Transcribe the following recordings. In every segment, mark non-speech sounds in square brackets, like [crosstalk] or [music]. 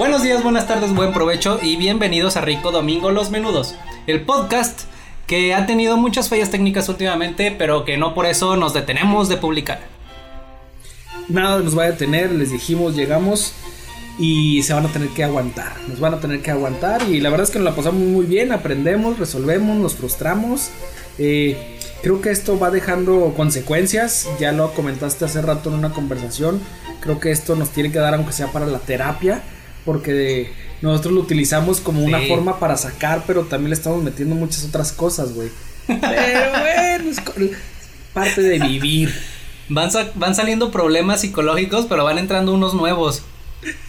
Buenos días, buenas tardes, buen provecho y bienvenidos a Rico Domingo Los Menudos, el podcast que ha tenido muchas fallas técnicas últimamente, pero que no por eso nos detenemos de publicar. Nada nos va a detener, les dijimos, llegamos y se van a tener que aguantar, nos van a tener que aguantar y la verdad es que nos la pasamos muy bien, aprendemos, resolvemos, nos frustramos. Eh, creo que esto va dejando consecuencias, ya lo comentaste hace rato en una conversación, creo que esto nos tiene que dar aunque sea para la terapia porque nosotros lo utilizamos como una forma para sacar, pero también le estamos metiendo muchas otras cosas, güey. Pero [laughs] bueno, es parte de vivir. Van, van saliendo problemas psicológicos, pero van entrando unos nuevos.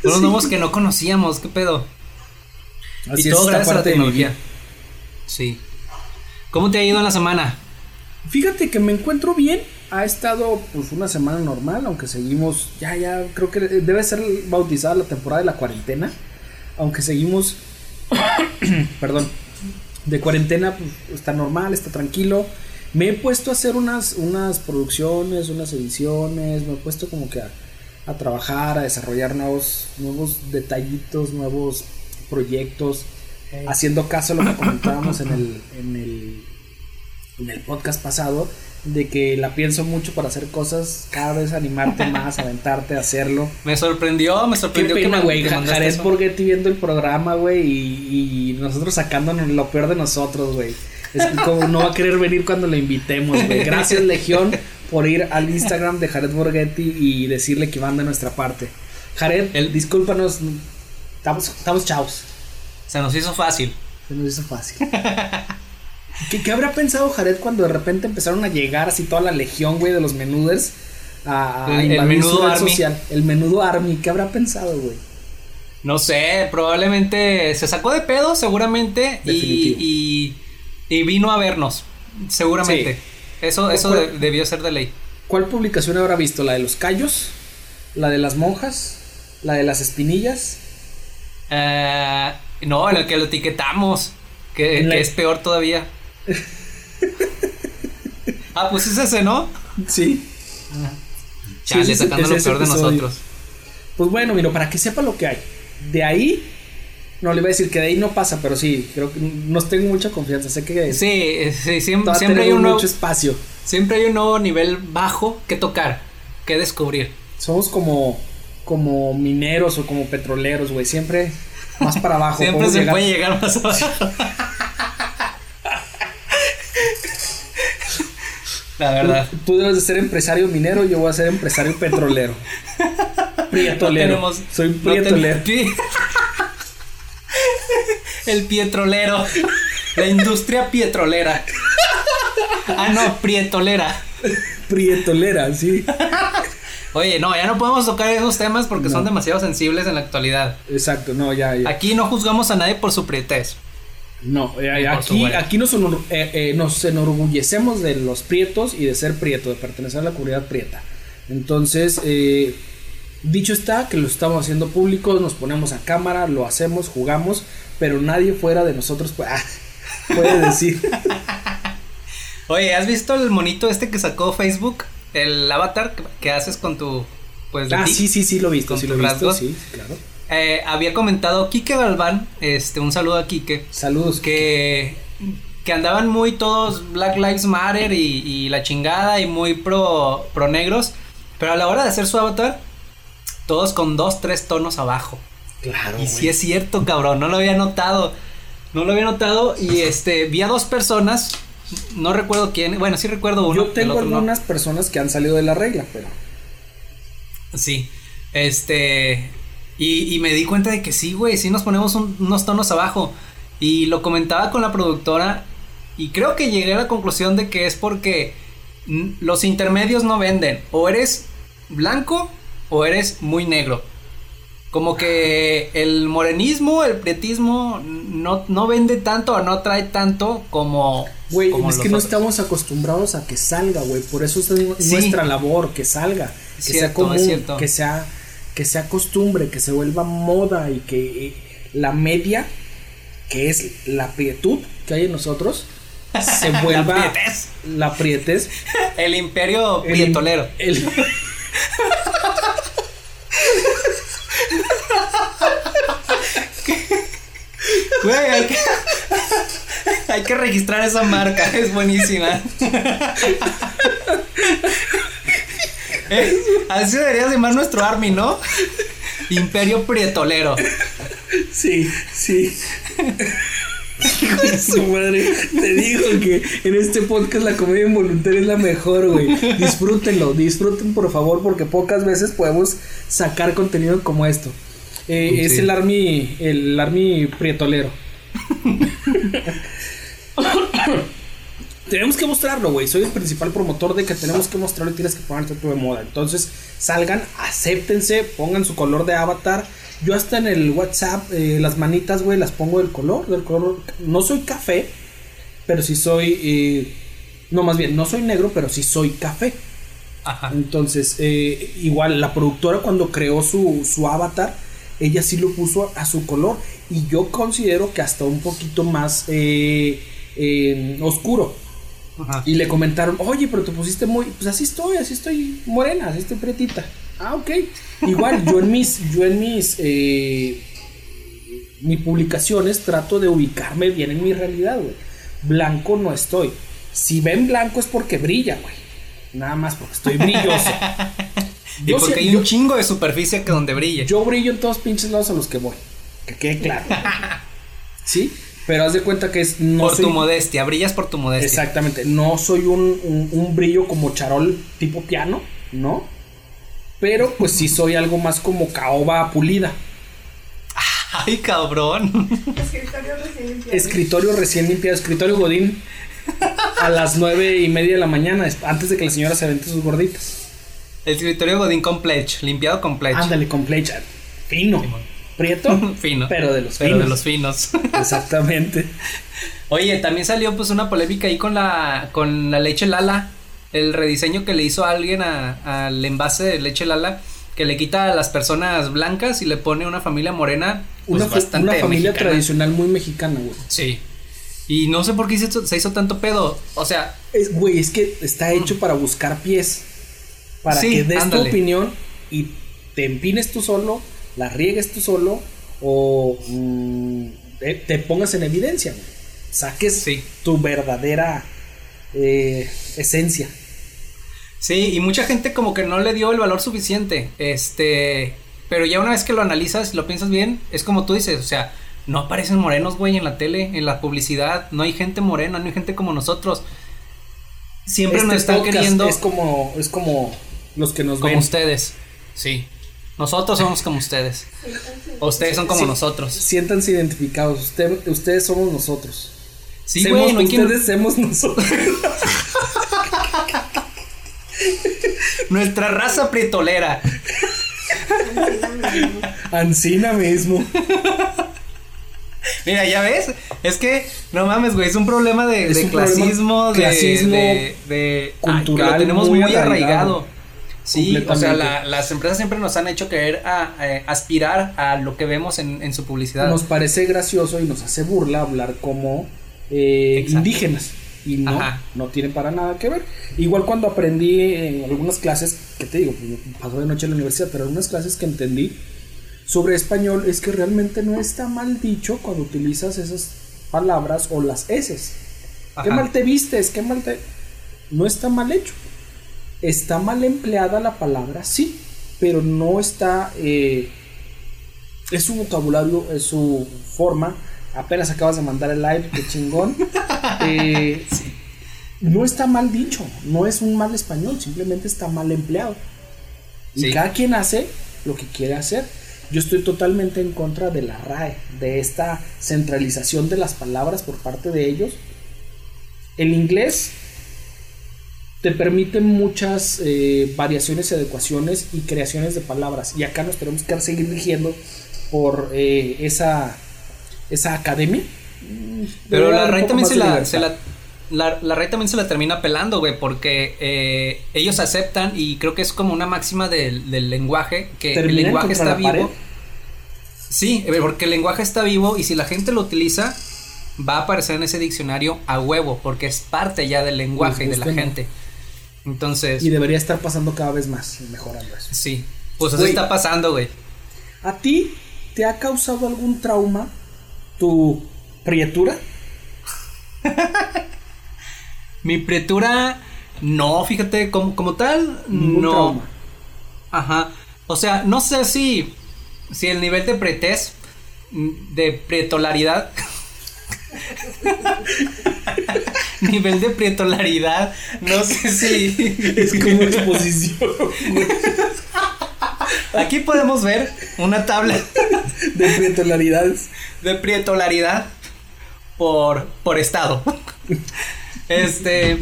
Unos nuevos que no conocíamos, ¿qué pedo? Así y todo gracias a la tecnología. Sí. ¿Cómo te ha ido en la semana? Fíjate que me encuentro bien. Ha estado pues una semana normal, aunque seguimos, ya, ya, creo que debe ser bautizada la temporada de la cuarentena. Aunque seguimos, [coughs] perdón, de cuarentena, pues está normal, está tranquilo. Me he puesto a hacer unas, unas producciones, unas ediciones, me he puesto como que a, a trabajar, a desarrollar nuevos, nuevos detallitos, nuevos proyectos, haciendo caso a lo que comentábamos en el, en el en el podcast pasado de que la pienso mucho para hacer cosas, cada vez animarte [laughs] más, aventarte a hacerlo. Me sorprendió, me sorprendió Qué pena, güey. Jared Borghetti viendo el programa, güey, y, nosotros sacándonos lo peor de nosotros, güey. Es como no va a querer venir cuando le invitemos, güey. Gracias, Legión, por ir al Instagram de Jared Borghetti y decirle que van de nuestra parte. Jared, el, discúlpanos, estamos, estamos chavos. Se nos hizo fácil. Se nos hizo fácil. [laughs] ¿Qué, habrá pensado Jared cuando de repente empezaron a llegar así toda la legión, güey, de los menuders a, el, menudo army. social? El menudo army, ¿qué habrá pensado, güey? No sé, probablemente se sacó de pedo, seguramente, y, y, vino a vernos, seguramente. Eso, eso debió ser de ley. ¿Cuál publicación habrá visto? ¿La de los callos? ¿La de las monjas? ¿La de las espinillas? Eh, no, la que lo etiquetamos, que es peor todavía. [laughs] ah, pues es ese, ¿no? Sí. Chale, sacando lo peor de nosotros. Pues bueno, mira, para que sepa lo que hay. De ahí, no le iba a decir que de ahí no pasa, pero sí, creo que nos tengo mucha confianza. Sé que. Sí, sí, siempre, siempre hay un mucho espacio. Siempre hay un nuevo nivel bajo que tocar, que descubrir. Somos como, como mineros o como petroleros, güey. Siempre más para abajo. [laughs] siempre se puede llegar más abajo. [laughs] La verdad. Tú, debes de ser empresario minero, yo voy a ser empresario petrolero. [laughs] Prietolero. Soy prietolero. [laughs] el pietrolero. La industria pietrolera. Ah, no, prietolera. Prietolera, sí. [laughs] Oye, no, ya no podemos tocar esos temas porque son demasiado sensibles en la actualidad. Exacto, no, ya, ya. Aquí no juzgamos a nadie por su prietez. No, eh, aquí, aquí nos, eh, eh, nos enorgullecemos de los prietos y de ser prieto, de pertenecer a la comunidad prieta. Entonces, dicho está que lo estamos haciendo público, nos ponemos a cámara, lo hacemos, jugamos, pero nadie fuera de nosotros puede, [laughs] puede decir. [laughs] Oye, ¿has visto el monito este que sacó Facebook? El avatar que, haces con tu... Pues, ah, sí, sí, sí, lo he visto, sí, lo he visto, sí, claro. Eh, había comentado Quique Galván, este, un saludo a Quique. Saludos. Que, que andaban muy todos Black Lives Matter y, la chingada y muy pro, pro negros. Pero a la hora de hacer su avatar, todos con dos, tres tonos abajo. Claro. Y sí es cierto, cabrón, no lo había notado. No lo había notado y [laughs] este, vi a dos personas, no recuerdo quién, bueno, sí recuerdo uno. Yo tengo algunas personas que han salido de la regla, pero... Sí, este, y, me di cuenta de que sí, güey, sí nos ponemos unos tonos abajo. Y lo comentaba con la productora y creo que llegué a la conclusión de que es porque los intermedios no venden. O eres blanco o eres muy negro. como que el morenismo, el prietismo no, no vende tanto o no trae tanto como... Güey, es que no otros. estamos acostumbrados a que salga, güey. Por eso es Sí. nuestra labor, que salga. Que sea Cierto, común, es cierto. que sea, que sea costumbre, que se vuelva moda y que eh, la media, que es la prietud que hay en nosotros, se [laughs] vuelva La prietez. la. El imperio El- prietolero. el- [laughs] Güey, hay que, hay que registrar esa marca, es buenísima. [laughs] Eh, [laughs] así debería llamar nuestro army, ¿no? Imperio prietolero. sí, sí. Hijo de su madre, te digo que en este podcast la comedia involuntaria es la mejor, güey. Disfrútenlo, disfruten por favor, porque pocas veces podemos sacar contenido como esto. Eh, Es el army, el army prietolero. [laughs] tenemos que mostrarlo, güey. Soy el principal promotor de que tenemos que mostrarlo y tienes que ponerte tú de moda. Entonces, salgan, acéptense, pongan su color de avatar. Yo hasta en el WhatsApp, eh, las manitas, güey, las pongo del color, del color. No soy café, pero sí soy. eh, no, más bien, no soy negro, pero sí soy café. Ajá. Entonces, eh, igual la productora cuando creó su, su avatar, ella sí lo puso a, a su color. Y yo considero que hasta un poquito más eh, eh, oscuro. Ajá. Y le comentaron, oye, pero te pusiste muy, pues así estoy, así estoy morena, así estoy pretita. Ah, ok. Igual, yo en mis, yo en mis, eh, mis publicaciones trato de ubicarme bien en mi realidad, güey. Blanco no estoy. Si ven blanco es porque brilla, güey. Nada más porque estoy brilloso. [laughs] Y Yo porque hay yo- un chingo de superficie que donde brille. yo brillo en todos pinches lados a los que voy. Que quede claro. [laughs] ¿Sí? Pero haz de cuenta que es no por soy- tu modestia, brillas por tu modestia. Exactamente. No soy un, un- un brillo como charol tipo piano, ¿no? Pero pues sí soy algo más como caoba pulida. [laughs] Ay, cabrón. Escritorio recién limpiado. Escritorio recién limpiado, escritorio Godín. A las nueve y media de la mañana, es- antes de que la señora se avente sus gorditas. El escritorio Godín con pledge, limpiado con pledge. Ándale, con. Fino. Prieto. [laughs] Fino. Pero de los Pero finos. de los finos. [laughs] Exactamente. Oye, también salió pues una polémica ahí con la con la leche Lala, el rediseño que le hizo alguien a- al envase de leche Lala que le quita a las personas blancas y le pone una familia morena, pues Una, fa- bastante una familia mexicana. tradicional muy mexicana, güey. Sí. Y no sé por qué se hizo, se hizo tanto pedo, o sea, Es, güey, es que está hecho para buscar pies. Para Sí, que des ándale. tu opinión y te empines tú solo, la riegues tú solo o mm, te, te pongas en evidencia. güey. Saques Sí. tu verdadera eh, esencia. Sí, y mucha gente como que no le dio el valor suficiente. Este, pero ya una vez que lo analizas y lo piensas bien, es como tú dices, o sea, no aparecen morenos, güey, en la tele, en la publicidad, no hay gente morena, no hay gente como nosotros. Siempre Este nos están queriendo Es como, es como los que nos como ven. ustedes. Sí. Nosotros somos como ustedes. O ustedes son como Sí. nosotros. Siéntanse identificados. Usted- ustedes somos nosotros. Sí, Semos güey, no hay quien- ustedes, somos nosotros. [laughs] Nuestra raza prietolera. Ancina mismo. Mira, ya ves, es que no mames, güey, es un problema de, Es de un problema clasismo, de, clasismo de, de- cultural ay, que lo tenemos muy muy, arraigado. arraigado. Sí, o sea, la- las empresas siempre nos han hecho querer a, eh, aspirar a lo que vemos en, en su publicidad. Nos parece gracioso y nos hace burla hablar como eh, indígenas. Y no, Ajá. no tiene para nada que ver. Igual cuando aprendí en algunas clases, que te digo, pues, pasó de noche en la universidad, pero algunas clases que entendí sobre español es que realmente no está mal dicho cuando utilizas esas palabras o las S. Qué mal te vistes, qué mal te... No está mal hecho. Está mal empleada la palabra, sí, pero no está... eh, es su vocabulario, es su forma. Apenas acabas de mandar el live, qué chingón. [laughs] Eh, No está mal dicho, no es un mal español, simplemente está mal empleado. Y cada quien hace lo que quiere hacer. Yo estoy totalmente en contra de la RAE, de esta centralización de las palabras por parte de ellos. El inglés te permite muchas eh, variaciones, adecuaciones y creaciones de palabras. Y acá nos tenemos que seguir rigiendo por eh, esa, esa academia. Pero la RAI también se la, se la- la, la RAI también se la termina pelando, güey, porque eh, ellos aceptan y creo que es como una máxima del, del lenguaje, que el ¿Terminan lenguaje está vivo. pared? Sí, eh, porque el lenguaje está vivo y si la gente lo utiliza, va a aparecer en ese diccionario a huevo, porque es parte ya del lenguaje y de la gente. Entonces, Y debería estar pasando cada vez más y mejorando eso. sí, pues así Güey. está pasando, güey. ¿A ti te ha causado algún trauma tu prietura? [laughs] Mi pretura, no, fíjate, como, como tal, Ningún no. trauma. Ajá. O sea, no sé si, si el nivel de pretez, mm, de pretolaridad, [laughs] [laughs] nivel de pretolaridad, no sé si. Es como exposición Aquí podemos ver una tabla de prietolaridades. de prietolaridad por, por estado. Este.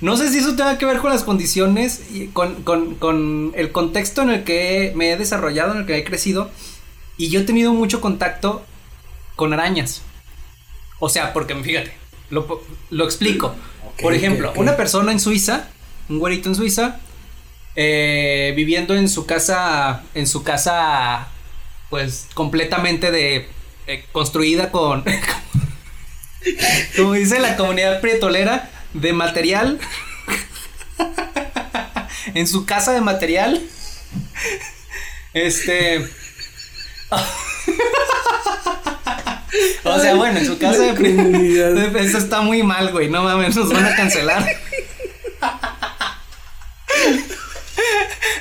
No sé si eso tenga que ver con las condiciones y con, con, con el contexto en el que me he desarrollado, en el que he crecido. Y yo he tenido mucho contacto con arañas. O sea, porque fíjate, lo, lo explico. Por ejemplo, una persona en Suiza, un güerito en Suiza, eh, viviendo en su casa, en su casa, pues completamente de eh, construida con, [laughs] como dice la comunidad prietolera, de material, [laughs] en su casa de material, este, o sea, bueno, en su casa de comunidad. Eso está muy mal, güey. No mames, nos van a cancelar.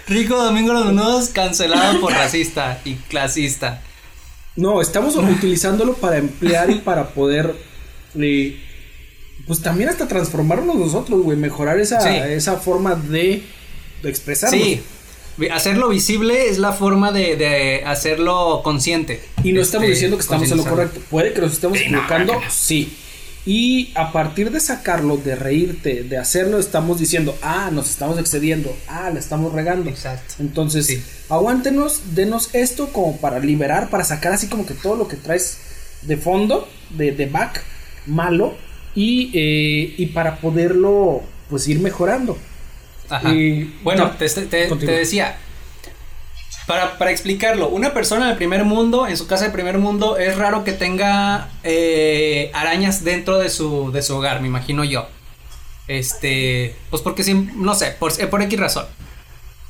Rico Domingo Los Menudos cancelado por racista y clasista. No, estamos utilizándolo para emplear y para poder. eh, pues también hasta transformarnos nosotros, güey. Mejorar esa, Sí. esa forma de, de expresarnos. Sí, hacerlo visible es la forma de, de hacerlo consciente. Y no estamos Este, diciendo que estamos en lo correcto. Puede que nos estemos Sí, equivocando, no, no. sí. Y a partir de sacarlo, de reírte, de hacerlo, estamos diciendo, ah, nos estamos excediendo, ah, la estamos regando. Exacto. Entonces, Sí. aguántenos, denos esto como para liberar, para sacar así como que todo lo que traes de fondo, de, de back, malo, y, eh, y para poderlo, pues, ir mejorando. Ajá. Y- bueno, no, te, te- decía. Para, para explicarlo, una persona del primer mundo, en su casa de primer mundo, es raro que tenga eh, arañas dentro de su, de su hogar, me imagino yo. Este, pues porque sí, no sé, por, eh, por X razón.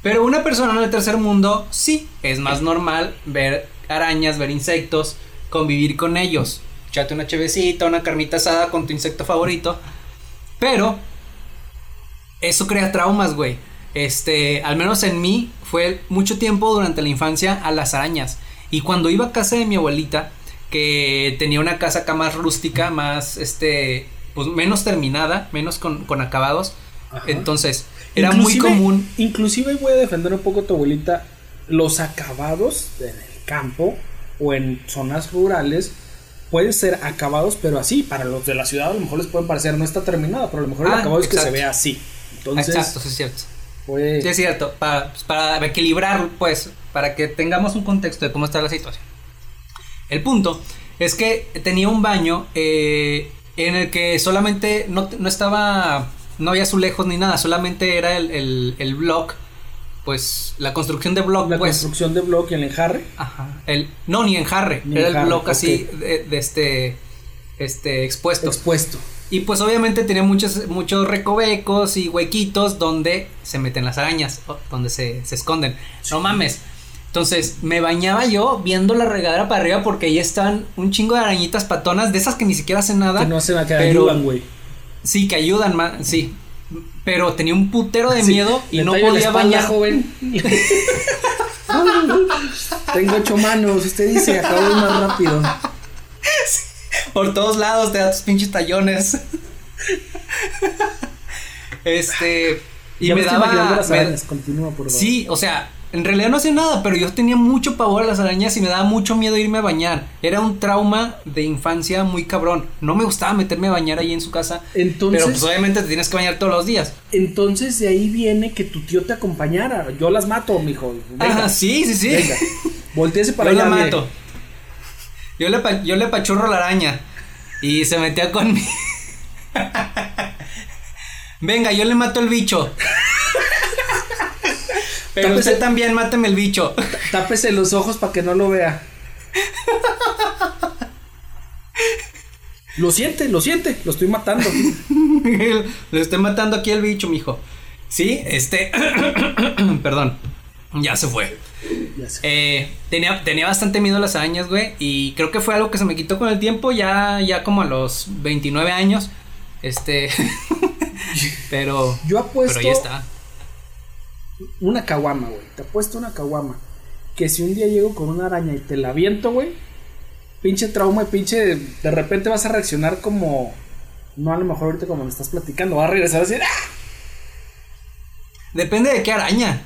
Pero una persona en el tercer mundo, sí, es más normal ver arañas, ver insectos, convivir con ellos. Echate una chevecita, una carnita asada con tu insecto favorito. Pero eso crea traumas, güey. Este, al menos en mí, fue mucho tiempo durante la infancia a las arañas. Y cuando iba a casa de mi abuelita, que tenía una casa acá más rústica, más, este, pues menos terminada, menos con, con acabados. Ajá. Entonces, era muy común. Inclusive voy a defender un poco a tu abuelita. Los acabados en el campo o en zonas rurales pueden ser acabados, pero así. Para los de la ciudad a lo mejor les pueden parecer no está terminada, pero a lo mejor el Ah, acabado es que se vea así. Entonces, Exacto, sí es cierto. puede- Sí, es cierto, para, pues, para equilibrar, pues, para que tengamos un contexto de cómo está la situación. El punto es que tenía un baño eh, en el que solamente no, no estaba, no había azulejos ni nada, solamente era el, el, el block, pues, la construcción de block, la pues. construcción de bloque, el enjarre. Ajá, el, no, ni enjarre, Ni era enjarre, el block así de, de este, este, expuesto. expuesto. Y pues obviamente tenía muchos, muchos recovecos y huequitos donde se meten las arañas, donde se, se esconden. No mames. Entonces me bañaba yo viendo la regadera para arriba porque ahí estaban un chingo de arañitas patonas, de esas que ni siquiera hacen nada. Que no hacen a que pero- ayudan, güey. Sí, que ayudan sí. Pero tenía un putero de Sí, miedo y no podía espalda, bañar. joven. [laughs] [laughs] Tengo ocho manos. Usted dice, acabo de ir más rápido. Por todos lados te da tus pinches tallones. este. Y Ya me daba. las me- arañas. Continúa, por favor. Sí, o sea, en realidad no hacía nada, pero yo tenía mucho pavor a las arañas y me daba mucho miedo irme a bañar. Era un trauma de infancia muy cabrón. No me gustaba meterme a bañar ahí en su casa. Entonces, pero pues obviamente te tienes que bañar todos los días. entonces de ahí viene que tu tío te acompañara. Yo las mato, mijo. Venga, Ah, sí, sí, sí. venga. Volteese para yo allá. la mire. Yo le, yo le pachurro la araña. Y se metía conmigo. [laughs] Venga, yo le mato el bicho. [laughs] Pero Tápese- usted también máteme el bicho. [laughs] Tápese los ojos para que no lo vea. Lo siente, lo siente, lo estoy matando. Le estoy matando aquí el bicho, mijo. Sí, este. [clears throat] Perdón. Ya se fue. Eh, tenía, tenía bastante miedo a las arañas, güey. Y creo que fue algo que se me quitó con el tiempo. Ya, ya como a los 29 años. Este. [laughs] pero. Yo apuesto Pero ya está. una caguama, güey. Te apuesto una caguama. Que si un día llego con una araña y te la aviento, güey. Pinche trauma y pinche. De repente vas a reaccionar como. No a lo mejor ahorita como me estás platicando. Vas a regresar a decir. ¡Ah! Depende de qué araña.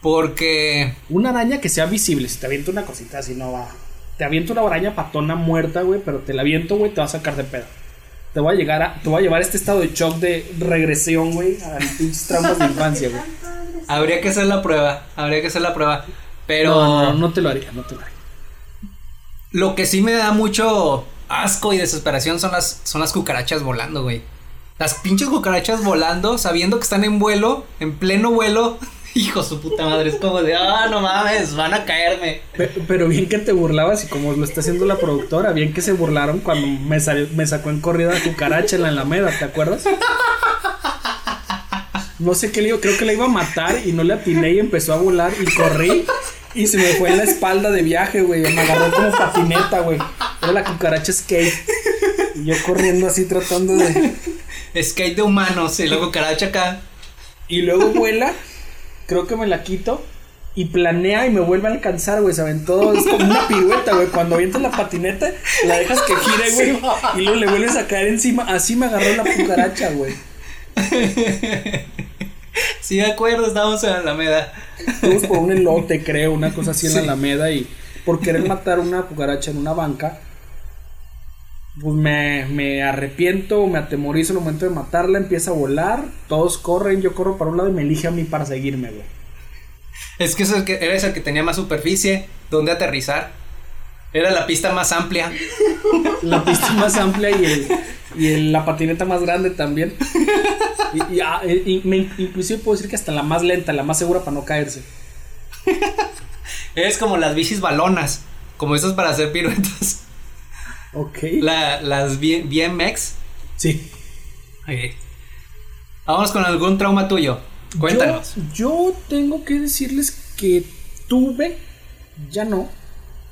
Porque. Una araña que sea visible. Si te aviento una cosita así, no va. Te aviento una araña patona muerta, güey. Pero te la aviento, güey. Te va a sacar de pedo. Te voy a llegar a. Te voy a llevar a este estado de shock de regresión, güey. A pinches traumas de infancia, güey. Habría que hacer la prueba. Habría que hacer la prueba. Pero. No, no, no te lo haría, no te lo haría. Lo que sí me da mucho asco y desesperación son las, son las cucarachas volando, güey. Las pinches cucarachas volando, sabiendo que están en vuelo, en pleno vuelo. Hijo su puta madre, es como de, ah, no mames, van a caerme. Pe- Pero bien que te burlabas y como lo está haciendo la productora, bien que se burlaron cuando me, salió- me sacó en corrida la cucaracha en la Alameda, ¿te acuerdas? No sé qué le digo, creo que la iba a matar y no le atiné y empezó a volar y corrí y se me fue en la espalda de viaje, güey. Me agarró como patineta, güey. Era la cucaracha skate. Y yo corriendo así tratando de... Skate de humanos y la cucaracha acá. Y luego vuela, creo que me la quito y planea y me vuelve a alcanzar, güey. Se aventó, es como una pirueta, güey. Cuando avientas la patineta, la dejas que gire, güey. y luego le vuelves a caer encima. Así me agarró la cucaracha, güey. Sí, me acuerdo, estábamos en la Alameda. Fuimos por un elote, creo, una cosa así en la. Alameda. Y por querer matar una cucaracha en una banca, pues me, me arrepiento, me atemorizo el momento de matarla. Empieza a volar, todos corren, yo corro para un lado y me elige a mí para seguirme, güey. Es que, es que eres el que tenía más superficie, donde aterrizar. Era la pista más amplia. [laughs] la pista más amplia y, el, y el- la patineta más grande también. Y, y, ah, eh, y me- inclusive puedo decir que hasta la más lenta, la más segura para no caerse. [laughs] Eres como las bicis balonas, como esas para hacer piruetas. Ok. La- las BMX. sí. Ok. Vamos con algún trauma tuyo. Cuéntanos. Yo, yo tengo que decirles que tuve, ya no,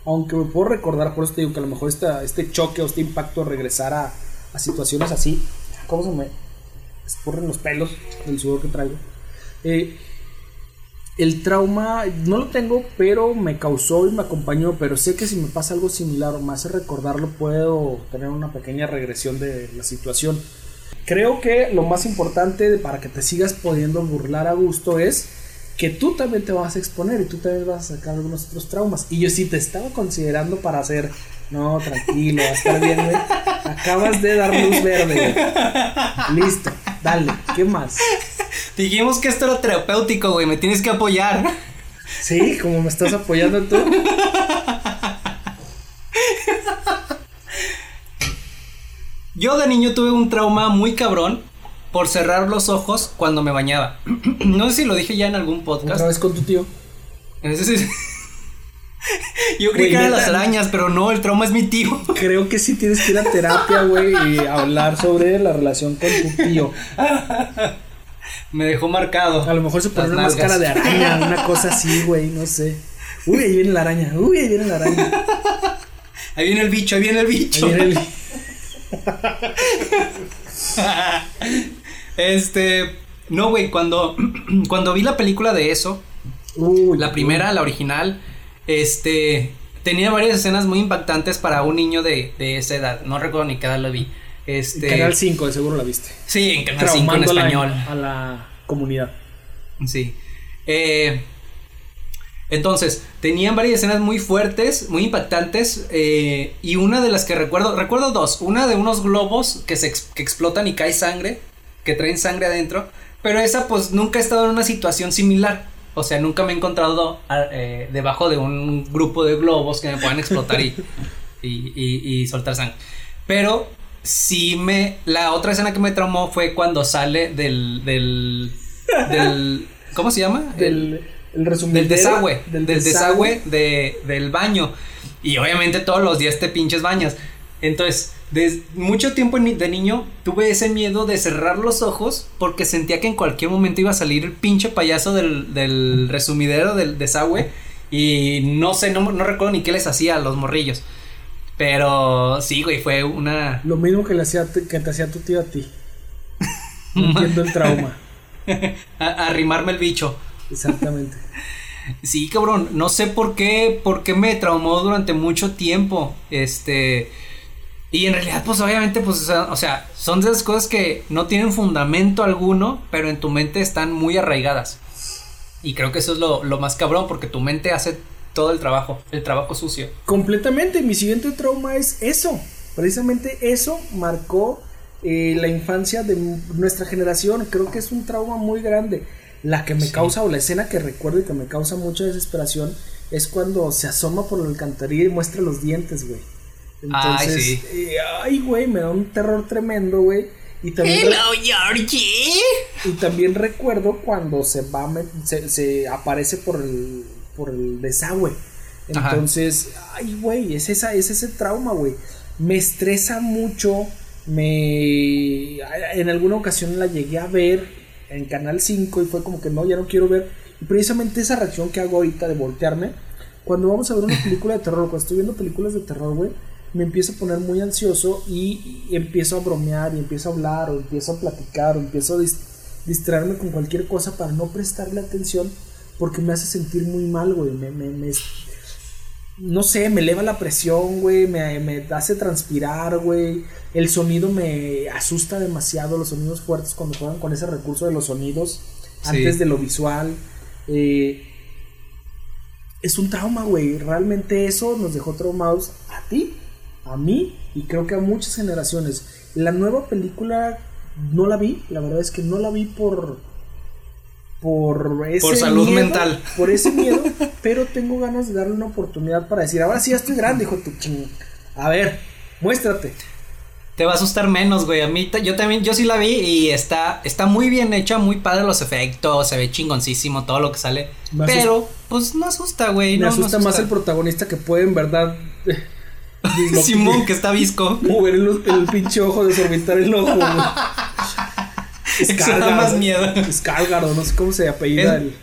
aunque me puedo recordar, por eso te digo que a lo mejor esta, este choque o este impacto de regresar a, a situaciones así, ¿cómo se me escurren los pelos del sudor que traigo? Eh, el trauma no lo tengo, pero me causó y me acompañó, pero sé que si me pasa algo similar o hace recordarlo, puedo tener una pequeña regresión de la situación. Creo que lo más importante para que te sigas pudiendo burlar a gusto es que tú también te vas a exponer y tú también vas a sacar algunos otros traumas. Y yo sí te estaba considerando para hacer, no, tranquilo, va a estar bien. Acabas de dar luz verde. Listo, dale, ¿qué más? Dijimos que esto era terapéutico, güey. Me tienes que apoyar. Sí, como me estás apoyando tú. Yo de niño tuve un trauma muy cabrón por cerrar los ojos cuando me bañaba. [clears throat] no sé si lo dije ya en algún podcast. Otra vez con tu tío. Ese sí- Yo creí que eran las arañas, pero no, el trauma es mi tío. Creo que sí tienes que ir a terapia, güey, y hablar sobre la relación con tu tío. [laughs] Me dejó marcado. A lo mejor se pone una nalgas. máscara de araña, [laughs] una cosa así, güey, no sé. Uy, ahí viene la araña, uy, ahí viene la araña. Ahí viene el bicho, ahí viene el Ahí bicho. viene el- [laughs] Este. No, güey, cuando, [clears throat] cuando vi la película de eso, Uy, la primera, la original, este. Tenía varias escenas muy impactantes para un niño de, de esa edad. No recuerdo ni qué edad lo vi. Este. Canal 5, de seguro la viste. Sí, en Canal 5 en Traumando a la- español. A la comunidad. Sí. Eh, Entonces, tenían varias escenas muy fuertes, muy impactantes, eh, y una de las que recuerdo, recuerdo dos, una de unos globos que se ex- que explotan y cae sangre, que traen sangre adentro, pero esa pues nunca he estado en una situación similar, o sea, nunca me he encontrado eh, debajo de un grupo de globos que me puedan explotar y, [laughs] y, y- y soltar sangre, pero sí me, la otra escena que me traumó fue cuando sale del, del, del, [laughs] ¿cómo se llama? El- Del, el resumidero, del desagüe, del del, desagüe de, del baño. Y obviamente todos los días te pinches bañas. Entonces, desde mucho tiempo de niño tuve ese miedo de cerrar los ojos porque sentía que en cualquier momento iba a salir el pinche payaso del, del resumidero del desagüe. Y no sé, no, no recuerdo ni qué les hacía a los morrillos. Pero sí, güey, fue una... Lo mismo que le hacía que te hacía tu tío a ti. [laughs] No entiendo el trauma. arrimarme el bicho. Exactamente. [laughs] Sí, cabrón, no sé por qué, por qué me traumó durante mucho tiempo, este, y en realidad, pues obviamente, pues, o sea, o sea, son de esas cosas que no tienen fundamento alguno, pero en tu mente están muy arraigadas, y creo que eso es lo, lo más cabrón, porque tu mente hace todo el trabajo, el trabajo sucio. Completamente. Mi siguiente trauma es eso. Precisamente eso marcó eh, la infancia de nuestra generación. Creo que es un trauma muy grande. La que me Sí. causa, o la escena que recuerdo y que me causa mucha desesperación, es cuando se asoma por la alcantarilla y muestra los dientes, güey. Ay, Entonces, sí. eh, ay, güey, me da un terror tremendo, güey. Y también, re- Georgie. y también recuerdo cuando se va, se, se aparece por el, por el desagüe. Ajá. Entonces, ay, güey, es, esa, es ese trauma, güey. Me estresa mucho. Me. En alguna ocasión la llegué a ver en Canal 5 y fue como que no, ya no quiero ver. Y precisamente esa reacción que hago ahorita de voltearme, cuando vamos a ver una película de terror, cuando estoy viendo películas de terror, güey, me empiezo a poner muy ansioso y, y empiezo a bromear y empiezo a hablar o empiezo a platicar o empiezo a dis- distraerme con cualquier cosa para no prestarle atención porque me hace sentir muy mal, güey. Me, me, me- no sé, me eleva la presión, güey, me, me hace transpirar, güey. El sonido me asusta demasiado, los sonidos fuertes cuando juegan con ese recurso de los sonidos Sí. antes de lo visual. Eh, es un trauma, güey. Realmente eso nos dejó traumados a ti, a mí y creo que a muchas generaciones. La nueva película no la vi, la verdad es que no la vi por por ese Por salud miedo, mental. por ese [laughs] miedo, pero tengo ganas de darle una oportunidad para decir, ahora sí ya estoy grande, hijo de tu ching. A ver, muéstrate. Te va a asustar menos, güey. A mí, yo también, yo sí la vi y está, está muy bien hecha, muy padre los efectos, se ve chingoncísimo todo lo que sale. Me pero, pues no asusta, güey. Me no, no asusta más el protagonista que puede en verdad [laughs] Simón, que está visco. [laughs] mover el, el pinche ojo, desorbitar el ojo. güey. [laughs] Eso da más miedo. Escálgaro, no sé cómo se apellida Es- el.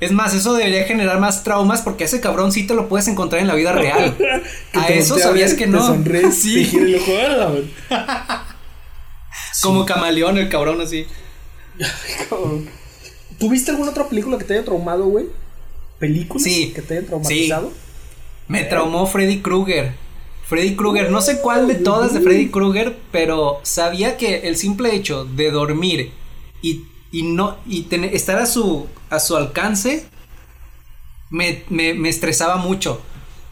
Es más, eso debería generar más traumas porque ese cabrón sí te lo puedes encontrar en la vida real. [laughs] A eso sabías que no. [laughs] te sí, como camaleón el cabrón así. Cabrón. ¿Tuviste alguna otra película que te haya traumado, güey? ¿Películas Sí. que te hayan traumatizado? Me traumó Freddy Krueger. Freddy Krueger, no sé cuál de todas de Freddy Krueger, pero sabía que el simple hecho de dormir y, y no y estar a su a su alcance me, me, me estresaba mucho.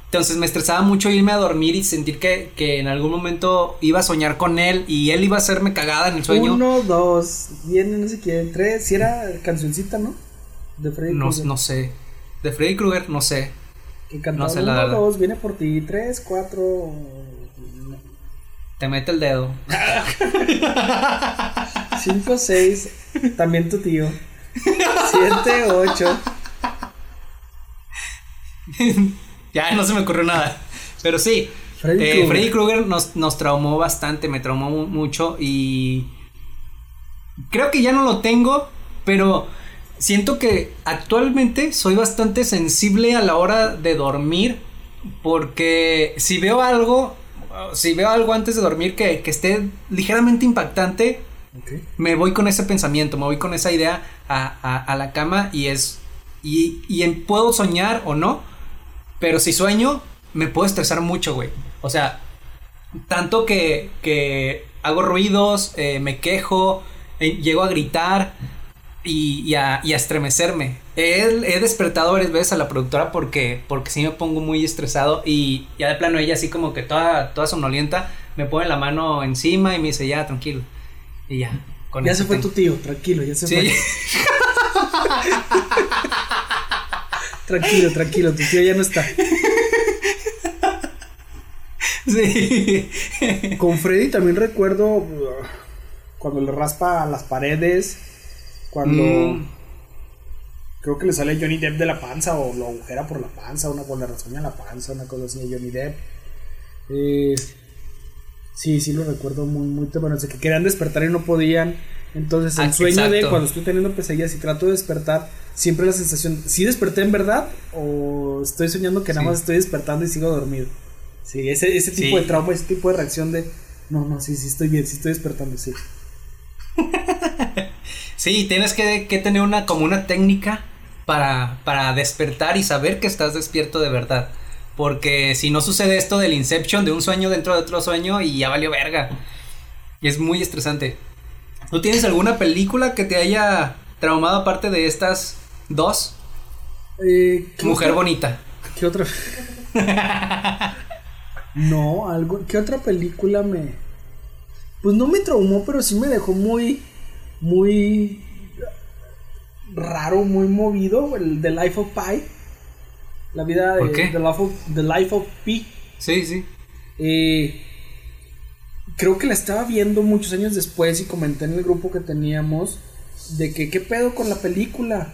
Entonces me estresaba mucho irme a dormir y sentir que, que en algún momento iba a soñar con él y él iba a hacerme cagada en el sueño. Uno, dos, viene no sé quién, tres, si era cancioncita, ¿no? De Freddy no, Krueger. no sé. De Freddy Krueger, no sé. Que cantaba no sé, la uno, verdad. dos, viene por ti, tres, cuatro. Te mete el dedo. [laughs] Cinco, seis, también tu tío. Siete, ocho. [laughs] ya no se me ocurrió nada. Pero sí, Freddy eh, Krueger. Krueger nos, nos traumó bastante, me traumó mu- mucho y creo que ya no lo tengo, pero siento que actualmente soy bastante sensible a la hora de dormir porque si veo algo, si veo algo antes de dormir que, que esté ligeramente impactante, me voy con ese pensamiento, me voy con esa idea a, a- a la cama y es. Y, y en- puedo soñar o no, pero si sueño, me puedo estresar mucho, güey. O sea, tanto que, que hago ruidos, eh, me quejo, eh, llego a gritar. Y, y, a, y a estremecerme. He, he despertado varias veces a la productora porque, porque sí me pongo muy estresado y ya de plano ella así como que toda, toda somnolienta me pone la mano encima y me dice ya, tranquilo. Y ya. Con Ya se fue tengo- tu tío, tranquilo, ya se Sí. fue. [laughs] Tranquilo, tranquilo, tu tío ya no está. sí. Con Freddy también recuerdo uh, cuando le raspa las paredes, cuando Mm. creo que le sale Johnny Depp de la panza o lo agujera por la panza, una o le rasguña la panza, una cosa así de Johnny Depp. Eh, sí, sí lo recuerdo muy, muy temprano, o sea, que querían despertar y no podían. Entonces el Ah, sueño de cuando estoy teniendo pesadillas y trato de despertar, siempre la sensación, ¿sí desperté en verdad o estoy soñando que nada Sí. más estoy despertando y sigo dormido? Sí, ese, ese tipo Sí. de trauma, ese tipo de reacción de, no, no, sí, sí estoy bien, sí estoy despertando, sí. Sí, tienes que, que tener una como una técnica para, para despertar y saber que estás despierto de verdad. Porque si no sucede esto del Inception, de un sueño dentro de otro sueño y ya valió verga. Y es muy estresante. ¿Tú tienes alguna película que te haya traumado aparte de estas dos? Eh, ¿qué Mujer otra- bonita. ¿Qué otra? no, algo. ¿Qué otra película me.? Pues no me traumó, pero sí me dejó muy. Muy. Raro, muy movido. El The Life of Pi. La vida de. The, Life of, The Life of Pi. Sí, sí. Eh, creo que la estaba viendo muchos años después y comenté en el grupo que teníamos de que qué pedo con la película.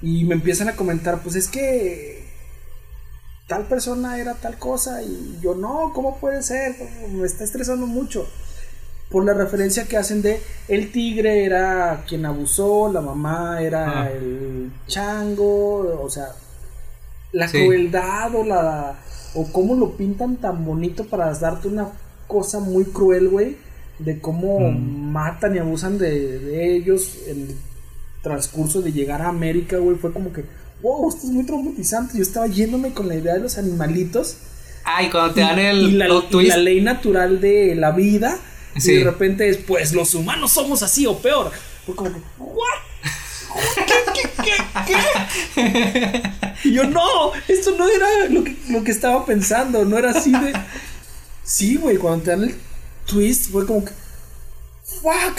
Y me empiezan a comentar, pues es que tal persona era tal cosa y yo no, ¿cómo puede ser? Me está estresando mucho. Por la referencia que hacen de el tigre era quien abusó, la mamá era Ah. el chango, o sea, la Sí. crueldad o la o cómo lo pintan tan bonito para darte una cosa muy cruel, güey, de cómo Mm. matan y abusan de, de ellos en el transcurso de llegar a América, güey, fue como que, wow, esto es muy traumatizante. Yo estaba yéndome con la idea de los animalitos Ay, cuando te dan y, el la, y la ley natural de la vida. Y Sí. de repente es, pues los humanos somos así o peor. Fue como ¿what? ¿Qué, qué, qué, qué? Y yo, no, esto no era lo que, lo que estaba pensando, no era así de. [laughs] Sí, güey, cuando te dan el twist, fue como que, fuck,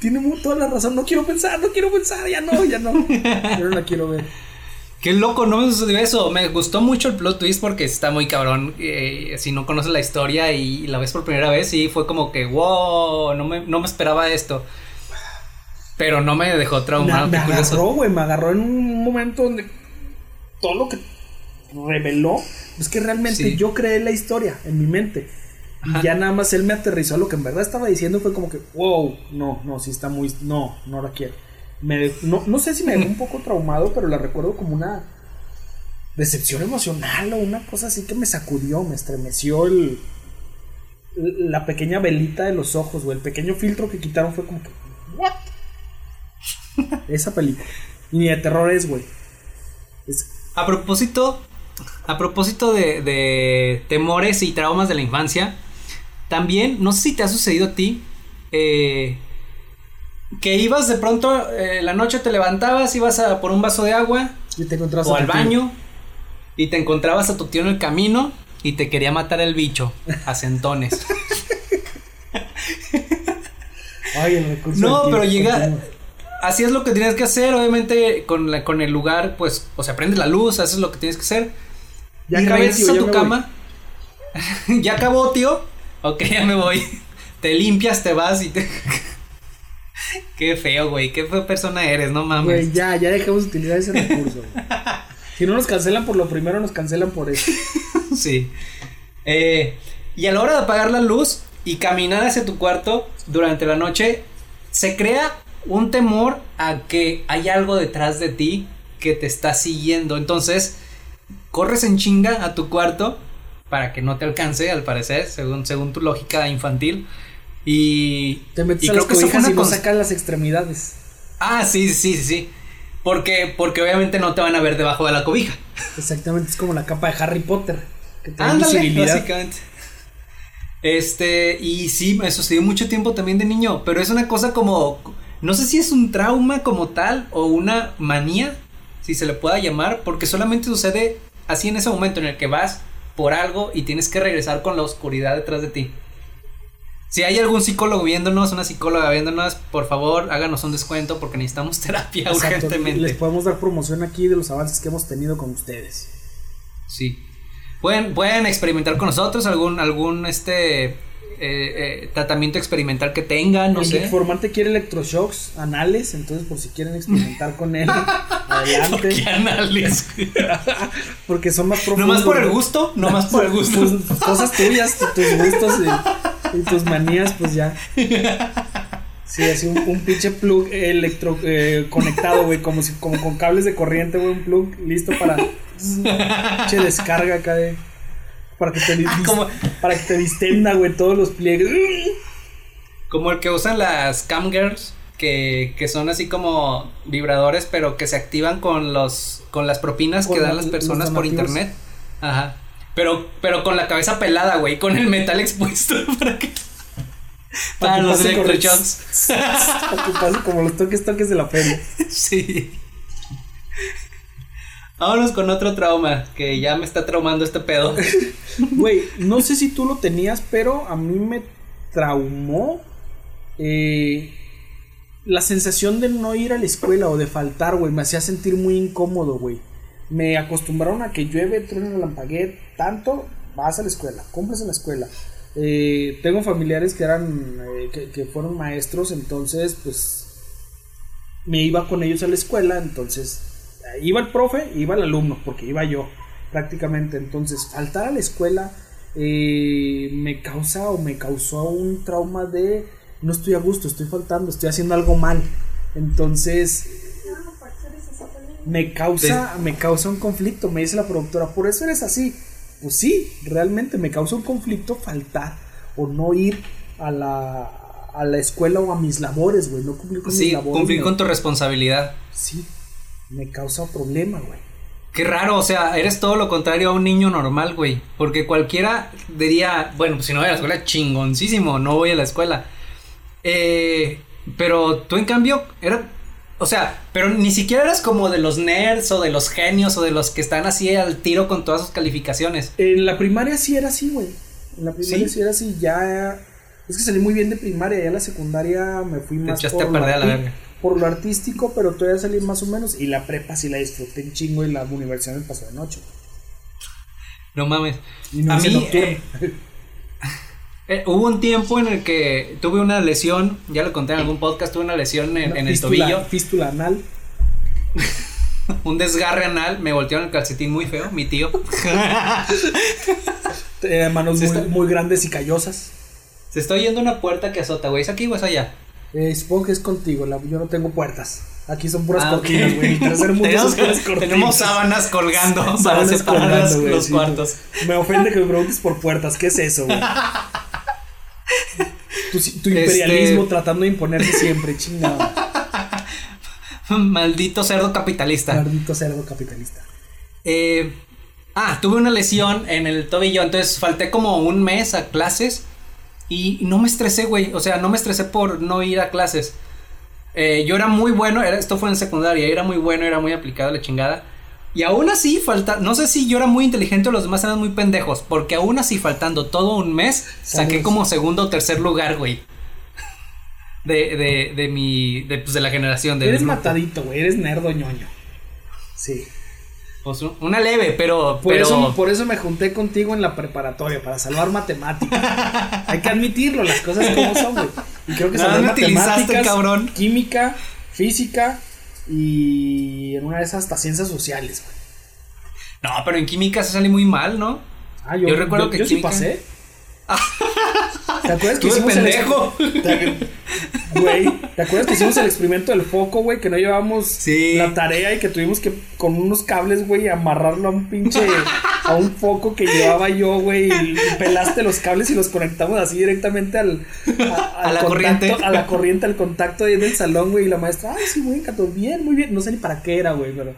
tiene toda la razón, no quiero pensar, no quiero pensar, ya no, ya no. Yo no la quiero ver. Qué loco, no me sucedió eso. Me gustó mucho el plot twist porque está muy cabrón. eh, si no conoces la historia y la ves por primera vez, sí fue como que, wow, no me, no me esperaba esto. Pero no me dejó traumado. me agarró, güey, me agarró en un momento donde todo lo que reveló es que realmente Sí. yo creé la historia en mi mente. Ajá. Y ya nada más él me aterrizó. Lo que en verdad estaba diciendo fue como que, wow, no, no, sí está muy. No, no la quiero. Me, no, no sé si me dejó un poco traumado, pero la recuerdo como una decepción emocional o una cosa así que me sacudió, me estremeció el, la pequeña velita de los ojos, güey. El pequeño filtro que quitaron fue como que, ¿what? [laughs] Esa película. Y ni de terror es, güey. A propósito, a propósito de, de temores y traumas de la infancia, también, no sé si te ha sucedido a ti, eh, que ibas de pronto, eh, la noche te levantabas, ibas a por un vaso de agua y te encontrabas o a al tu tío. baño y te encontrabas a tu tío en el camino y te quería matar el bicho a centones. [laughs] Ay, el recurso No, pero llega. Así es lo que tienes que hacer. Obviamente, con, la, con el lugar, pues, o sea, prende la luz, haces lo que tienes que hacer. Ya y acabé, regresas tío, a tu cama. [laughs] ya acabó, tío. Ok, ya me voy. te limpias, te vas y te. [laughs] Qué feo, güey. Qué feo persona eres, no mames. Güey, ya, ya dejamos de utilizar ese recurso. güey. [laughs] Si no nos cancelan por lo primero, nos cancelan por eso. [laughs] Sí. Eh, y a la hora de apagar la luz y caminar hacia tu cuarto durante la noche, se crea un temor a que hay algo detrás de ti que te está siguiendo. Entonces, corres en chinga a tu cuarto para que no te alcance, al parecer, según, según tu lógica infantil. Y, Te metes y a creo las que fue y una no sacas las extremidades. Ah, sí, sí, sí, sí. Porque, porque obviamente no te van a ver debajo de la cobija. Exactamente, es como la capa de Harry Potter. Que te da Ándale, básicamente. Este, y sí, me sucedió mucho tiempo también de niño, pero es una cosa como, no sé si es un trauma como tal o una manía, si se le pueda llamar, porque solamente sucede así en ese momento en el que vas por algo y tienes que regresar con la oscuridad detrás de ti. Si hay algún psicólogo viéndonos, una psicóloga viéndonos, por favor háganos un descuento porque necesitamos [laughs] terapia Exacto, urgentemente. Les podemos dar promoción aquí de los avances que hemos tenido con ustedes. Sí. Pueden, pueden experimentar con nosotros algún, algún este eh, eh, tratamiento experimental que tengan, no el sé. informante quiere electroshocks anales, entonces por si quieren experimentar con él, [laughs] adelante. ¿Qué análisis? [laughs] Porque son más profundos. ¿Nomás por el ¿no? gusto? ¿Nomás por el gusto? Cosas tuyas, tu- tus gustos y, y tus manías, pues ya. Sí, así un, un pinche plug electro eh, conectado, güey, como si, como con cables de corriente, güey, un plug listo para pinche descarga acá de para que te Como- para que te distenda, güey, todos los pliegues. Como el que usan las camgirls, que, que son así como vibradores, pero que se activan con los con las propinas Con que dan la- las personas por internet. Ajá. Pero, pero con la cabeza pelada, güey, con el metal expuesto [laughs] para que. Para los. [laughs] Para que pase como los toques toques de la feria. [laughs] Sí. Vámonos con otro trauma, que ya me está traumando este pedo. Güey, no sé si tú lo tenías, pero a mí me traumó eh, la sensación de no ir a la escuela o de faltar, güey. Me hacía sentir muy incómodo, güey. Me acostumbraron a que llueve, truena, relampaguee, tanto, vas a la escuela, cumples en la escuela. Eh, tengo familiares que eran, eh, que, fueron maestros, entonces, pues, me iba con ellos a la escuela, entonces, eh, iba el profe, iba el alumno, porque iba yo, prácticamente. Entonces, faltar a la escuela me causa o me causó un trauma de no estoy a gusto, estoy faltando, estoy haciendo algo mal. Entonces, me causa, me causa un conflicto, me dice la productora, por eso eres así. Pues sí, realmente me causa un conflicto faltar o no ir a la, a la escuela o a mis labores, güey, no cumplir con mis labores. cumplir me- con tu responsabilidad. Sí, me causa problema, güey. Qué raro, o sea, eres todo lo contrario a un niño normal, güey. Porque cualquiera diría, bueno, pues si no voy a la escuela, chingoncísimo, no voy a la escuela. Eh, pero tú en cambio, era, o sea, pero ni siquiera eras como de los nerds o de los genios o de los que están así al tiro con todas sus calificaciones. En la primaria sí era así, güey. En la primaria ¿Sí? ¿Sí? era así, ya. Es que salí muy bien de primaria, ya en la secundaria me fui más echaste a lo a la verga. por lo artístico, pero todavía salí más o menos. Y la prepa sí la disfruté un chingo y la universidad me pasó de noche. No mames. Y no a mí, eh, [laughs] eh, hubo un tiempo en el que tuve una lesión, ya lo conté en algún podcast, tuve una lesión en, Una en el tobillo. Fístula anal. [laughs] un desgarre anal, me voltearon el calcetín muy feo, mi tío. [laughs] eh, manos muy, está- muy grandes y callosas. Se está oyendo una puerta que azota, güey. ¿Es aquí o es allá? Eh, supongo que es contigo, la- yo no tengo puertas. Aquí son puras Ah, cortinas, güey. Tercer mundo tenemos, son [laughs] tenemos sábanas colgando para separar colgando, los sí. cuartos. Me ofende que me preguntes por puertas. ¿Qué es eso, güey? Tu, tu imperialismo Este- tratando de imponerse siempre, chingado. Maldito cerdo capitalista. Maldito cerdo capitalista. Eh, ah, tuve una lesión en el tobillo, entonces falté como un mes a clases y no me estresé, güey. O sea, no me estresé por no ir a clases. Eh, yo era muy bueno, era, esto fue en secundaria, era muy bueno, era muy aplicado la chingada. Y aún así, falta, no sé si yo era muy inteligente o los demás eran muy pendejos, porque aún así, faltando todo un mes, saqué como segundo o tercer lugar, güey. De, de, de mi, de, pues, de la generación. del Eres matadito, güey. Eres nerdo ñoño. Sí. Pues, un- una leve, pero... Por, pero... eso, por eso me junté contigo en la preparatoria, para salvar matemáticas. [laughs] Hay que admitirlo, las cosas como son, güey. Y creo que Nada salvar matemáticas, cabrón. química, física y en una de esas hasta ciencias sociales, güey. No, pero en química se sale muy mal, ¿no? Ah, yo, Yo recuerdo que yo sí pasé. [laughs] ¿Te acuerdas que hicimos el pendejo. Te- Güey, ¿te acuerdas que hicimos el experimento del foco, güey? Que no llevábamos Sí. la tarea y que tuvimos que con unos cables, güey, amarrarlo a un pinche a un foco que llevaba yo, güey, y pelaste los cables y los conectamos así directamente al a, A la contacto- corriente. a la corriente, al contacto ahí del salón, güey, y la maestra, ay, sí, güey, Cato, bien, muy bien, no sé ni para qué era, güey, pero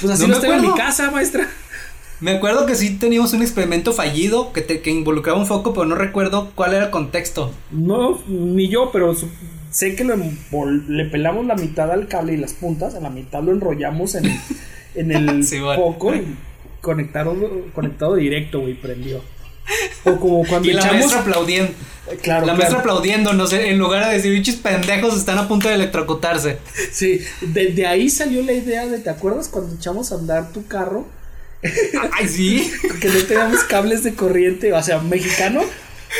pues así No lo me tengo en mi casa, maestra. Me acuerdo que sí teníamos un experimento fallido que, te- que involucraba un foco, pero no recuerdo cuál era el contexto. No, ni yo, pero sé que envol- le pelamos la mitad al cable y las puntas, a la mitad lo enrollamos en, en el [laughs] Sí, bueno. foco y conectaron, conectado directo, güey, prendió. O como cuando Y la echamos. maestra aplaudiendo. Claro, la claro. maestra aplaudiendo, no sé, en lugar de decir, bichos pendejos están a punto de electrocutarse. Sí, de, de ahí salió la idea de, ¿te acuerdas cuando echamos a andar tu carro? [laughs] Ay, sí. Que no teníamos cables de corriente, o sea, mexicano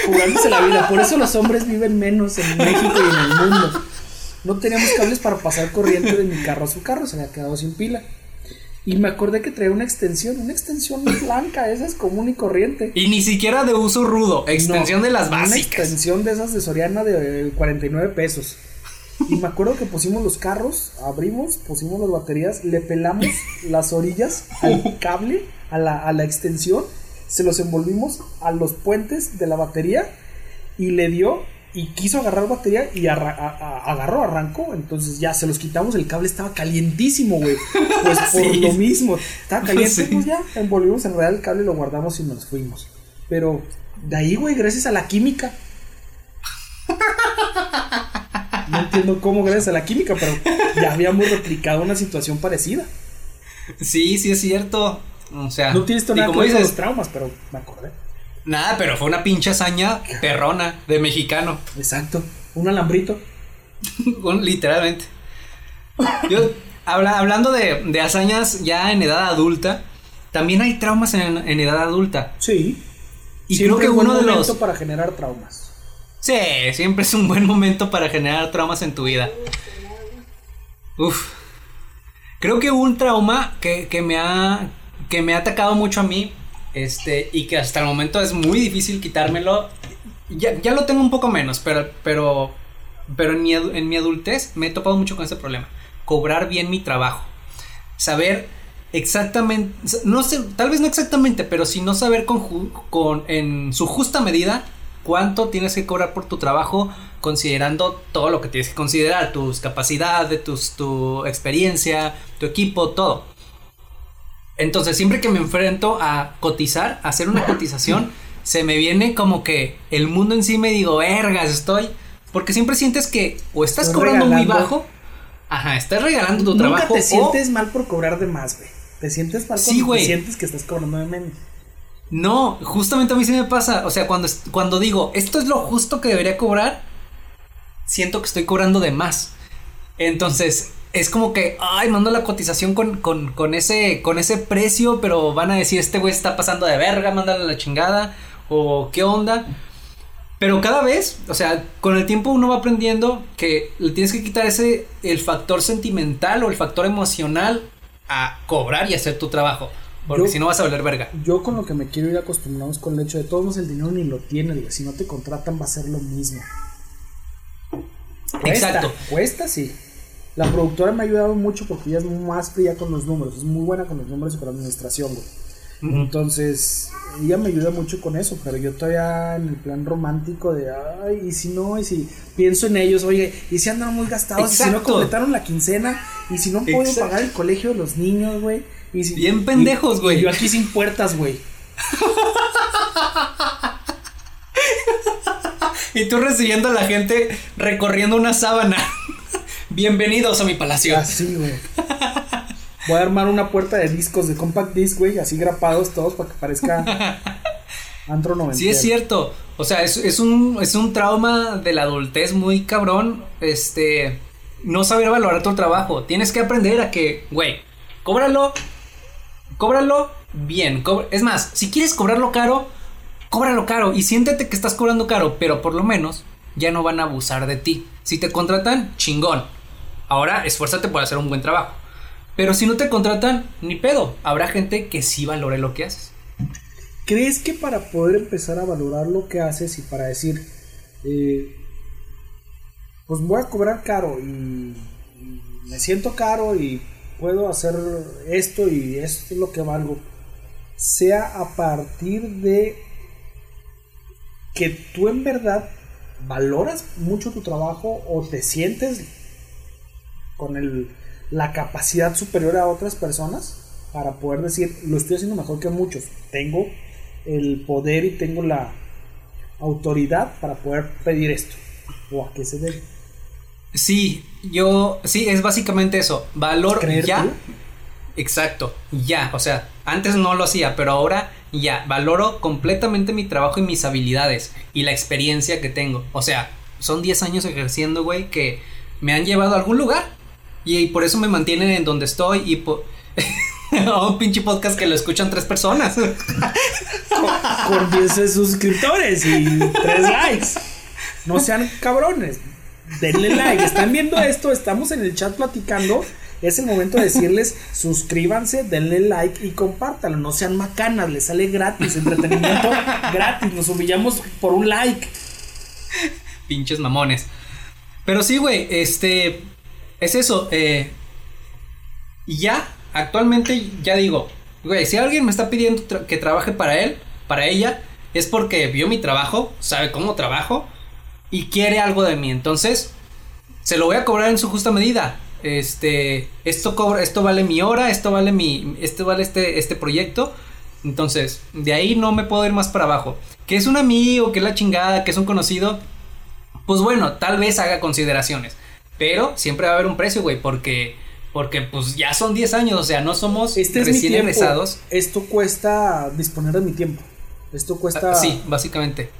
jugándose la vida. Por eso los hombres viven menos en México y en el mundo. No teníamos cables para pasar corriente de mi carro a su carro, se había quedado sin pila. Y me acordé que traía una extensión, una extensión blanca, esa es común y corriente. Y ni siquiera de uso rudo, extensión No, de las Una básicas. extensión de esas de Soriana de eh, 49 pesos. Y me acuerdo que pusimos los carros, abrimos, pusimos las baterías, le pelamos [laughs] las orillas al cable, a la, a la extensión, se los envolvimos a los puentes de la batería y le dio y quiso agarrar batería y arra- agarró, arrancó. Entonces ya se los quitamos, el cable estaba calientísimo, güey. Pues [laughs] por Sí. lo mismo, estaba [laughs] caliente, Sí. pues ya envolvimos en realidad el cable, lo guardamos y nos fuimos. Pero de ahí, güey, gracias a la química. Entiendo cómo gracias a la química, pero ya habíamos replicado una situación parecida. Sí, sí es cierto. O sea, No tienes nada como dices, los traumas, pero me acordé. nada, pero fue una pinche hazaña perrona de mexicano. Exacto. Un alambrito. [laughs] Literalmente. Yo, habla- hablando de, de hazañas ya en edad adulta, también hay traumas en, en edad adulta. Sí. Y Siempre creo que uno de los. para generar traumas. Sí, siempre es un buen momento para generar traumas en tu vida. Uf. Creo que un trauma que, que me ha. que me ha atacado mucho a mí. Este. Y que hasta el momento es muy difícil quitármelo. Ya, ya lo tengo un poco menos, pero. pero. Pero en mi, en mi adultez me he topado mucho con ese problema. Cobrar bien mi trabajo. Saber exactamente. No sé, tal vez no exactamente, pero sí no saber con, con en su justa medida cuánto tienes que cobrar por tu trabajo considerando todo lo que tienes que considerar, tus capacidades, tus, tu experiencia, tu equipo, todo. Entonces, siempre que me enfrento a cotizar, a hacer una cotización, [laughs] se me viene como que el mundo en sí me digo, vergas, estoy. Porque siempre sientes que o estás Estoy cobrando muy bajo, ajá, estás regalando tu Nunca trabajo. te o- sientes mal por cobrar de más, güey. Te sientes mal Sí, cuando te sientes que estás cobrando de menos. No, justamente a mí sí me pasa. O sea, cuando, cuando digo, esto es lo justo que debería cobrar, siento que estoy cobrando de más. Entonces, es como que, ay, mando la cotización con, con, con ese, con ese precio, pero van a decir, este güey está pasando de verga, mándale la chingada, o qué onda. Pero cada vez, o sea, con el tiempo uno va aprendiendo que le tienes que quitar ese, el factor sentimental o el factor emocional a cobrar y hacer tu trabajo. Porque si no vas a valer verga. Yo con lo que me quiero ir acostumbrado es con el hecho de todos el dinero ni lo tienes, güey. Si no te contratan va a ser lo mismo. Cuesta, Exacto. Cuesta, sí. La productora me ha ayudado mucho porque ella es más fría con los números. Es muy buena con los números y con la administración, güey. Entonces, ella me ayuda mucho con eso, pero yo todavía en el plan romántico de, ay, y si no, y si pienso en ellos, oye, y si andan muy gastados, y si no completaron la quincena, y si no puedo Exacto. pagar el colegio de los niños, güey. Y si, Bien pendejos, güey. yo aquí sin puertas, güey. Y tú recibiendo a la gente recorriendo una sábana. Bienvenidos a mi palacio. Así, güey. Voy a armar una puerta de discos de compact disc, güey, así grapados todos para que parezca antro 90. Sí, es cierto. O sea, es, es un, es un trauma de la adultez muy cabrón. Este. No saber valorar tu trabajo. Tienes que aprender a que, güey, cóbralo. Cóbralo bien. es más, si quieres cobrarlo caro, cóbralo caro. Y siéntete que estás cobrando caro, pero por lo menos ya no van a abusar de ti. Si te contratan, chingón. Ahora esfuérzate por hacer un buen trabajo. Pero si no te contratan, ni pedo. Habrá gente que sí valore lo que haces. ¿Crees que para poder empezar a valorar lo que haces y para decir, eh, pues voy a cobrar caro y me siento caro y puedo hacer esto y esto es lo que valgo, sea a partir de que tú en verdad valoras mucho tu trabajo o te sientes con el, la capacidad superior a otras personas para poder decir, lo estoy haciendo mejor que muchos, tengo el poder y tengo la autoridad para poder pedir esto. ¿O a qué se debe? Sí, yo, sí, es básicamente eso. Valor ¿Creer ya. tú? Exacto, ya. O sea, antes no lo hacía, pero ahora ya. Valoro completamente mi trabajo y mis habilidades y la experiencia que tengo. O sea, son 10 años ejerciendo, güey, que me han llevado a algún lugar. Y, por eso me mantienen en donde estoy y por... [laughs] un pinche podcast que lo escuchan tres personas. Con 10 suscriptores y 3 likes. No sean cabrones. Denle like. Están viendo esto, estamos en el chat platicando. Es el momento de decirles suscríbanse, denle like y compártanlo. No sean macanas, les sale gratis, entretenimiento gratis. Nos humillamos por un like. Pinches mamones. Pero sí, güey, este. Es eso. Eh, y ya, actualmente, ya digo, güey, si alguien me está pidiendo que trabaje para él, para ella, es porque vio mi trabajo, sabe cómo trabajo y quiere algo de mí. Entonces, se lo voy a cobrar en su justa medida. Este, esto cobra, esto vale mi hora, esto vale mi, esto vale este, este proyecto. Entonces, de ahí no me puedo ir más para abajo. Que es un amigo, que es la chingada, que es un conocido. Pues bueno, tal vez haga consideraciones. Pero siempre va a haber un precio, güey, porque, porque pues ya son 10 años, o sea, no somos Este recién egresados. Esto cuesta disponer de mi tiempo. Esto cuesta. Ah, Sí, básicamente.